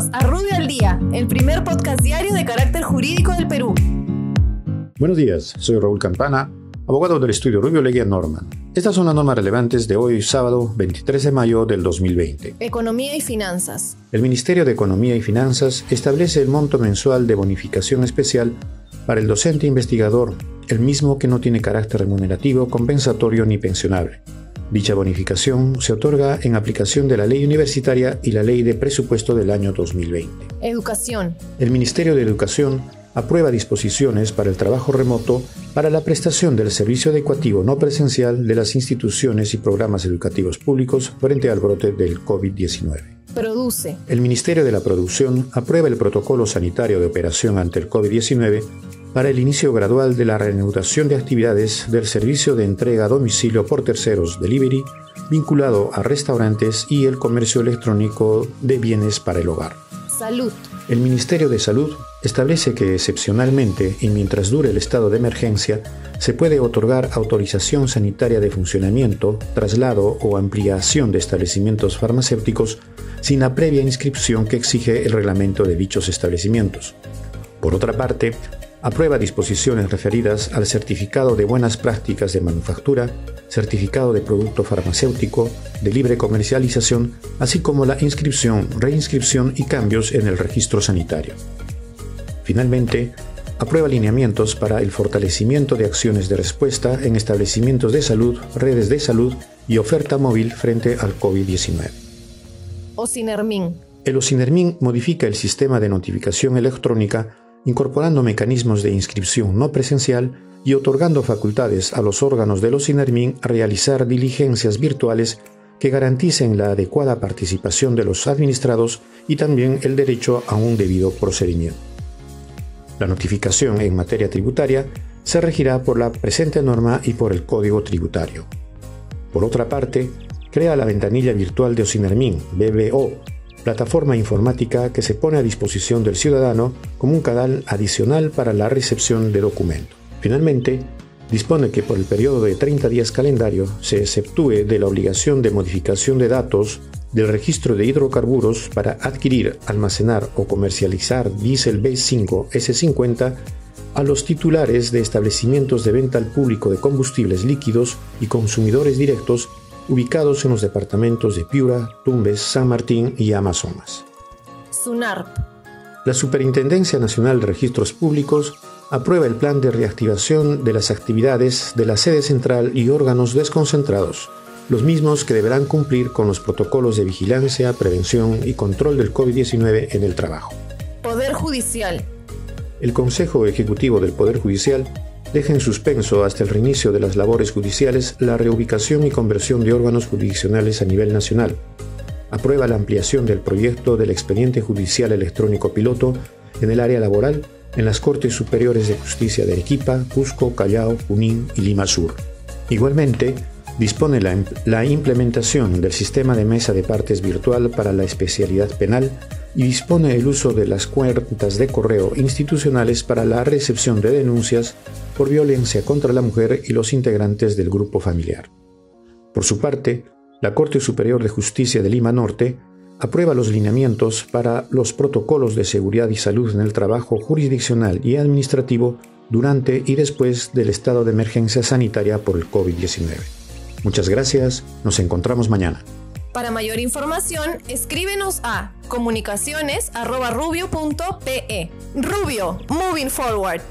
Bienvenidos a Rubio al Día, el primer podcast diario de carácter jurídico del Perú. Buenos días, soy Raúl Campana, abogado del estudio Rubio Leguía Norman. Estas son las normas relevantes de hoy, sábado 23 de mayo del 2020. Economía y finanzas. El Ministerio de Economía y Finanzas establece el monto mensual de bonificación especial para el docente investigador, el mismo que no tiene carácter remunerativo, compensatorio ni pensionable. Dicha bonificación se otorga en aplicación de la ley universitaria y la ley de presupuesto del año 2020. Educación. El Ministerio de Educación aprueba disposiciones para el trabajo remoto para la prestación del servicio educativo no presencial de las instituciones y programas educativos públicos frente al brote del COVID-19. Produce. El Ministerio de la Producción aprueba el protocolo sanitario de operación ante el COVID-19 para el inicio gradual de la reanudación de actividades del servicio de entrega a domicilio por terceros delivery vinculado a restaurantes y el comercio electrónico de bienes para el hogar. Salud. El Ministerio de Salud establece que excepcionalmente y mientras dure el estado de emergencia, se puede otorgar autorización sanitaria de funcionamiento, traslado o ampliación de establecimientos farmacéuticos sin la previa inscripción que exige el reglamento de dichos establecimientos. Por otra parte, aprueba disposiciones referidas al certificado de buenas prácticas de manufactura, certificado de producto farmacéutico, de libre comercialización, así como la inscripción, reinscripción y cambios en el registro sanitario. Finalmente, aprueba lineamientos para el fortalecimiento de acciones de respuesta en establecimientos de salud, redes de salud y oferta móvil frente al COVID-19. Ocinermin. El Ocinermin modifica el sistema de notificación electrónica incorporando mecanismos de inscripción no presencial y otorgando facultades a los órganos de los INERMIN a realizar diligencias virtuales que garanticen la adecuada participación de los administrados y también el derecho a un debido procedimiento. La notificación en materia tributaria se regirá por la presente norma y por el Código Tributario. Por otra parte, crea la ventanilla virtual de OSINERMIN, BBO, plataforma informática que se pone a disposición del ciudadano como un canal adicional para la recepción de documentos. Finalmente, dispone que por el periodo de 30 días calendario se exceptúe de la obligación de modificación de datos del registro de hidrocarburos para adquirir, almacenar o comercializar diésel B5 S50 a los titulares de establecimientos de venta al público de combustibles líquidos y consumidores directos ubicados en los departamentos de Piura, Tumbes, San Martín y Amazonas. SUNARP. La Superintendencia Nacional de Registros Públicos aprueba el plan de reactivación de las actividades de la sede central y órganos desconcentrados, los mismos que deberán cumplir con los protocolos de vigilancia, prevención y control del COVID-19 en el trabajo. Poder Judicial. El Consejo Ejecutivo del Poder Judicial deja en suspenso hasta el reinicio de las labores judiciales la reubicación y conversión de órganos jurisdiccionales a nivel nacional. Aprueba la ampliación del proyecto del expediente judicial electrónico piloto en el área laboral en las Cortes Superiores de Justicia de Arequipa, Cusco, Callao, Junín y Lima Sur. Igualmente, dispone la, implementación del sistema de mesa de partes virtual para la especialidad penal y dispone el uso de las cuentas de correo institucionales para la recepción de denuncias por violencia contra la mujer y los integrantes del grupo familiar. Por su parte, la Corte Superior de Justicia de Lima Norte aprueba los lineamientos para los protocolos de seguridad y salud en el trabajo jurisdiccional y administrativo durante y después del estado de emergencia sanitaria por el COVID-19. Muchas gracias, nos encontramos mañana. Para mayor información, escríbenos a comunicaciones.rubio.pe. Rubio, moving forward.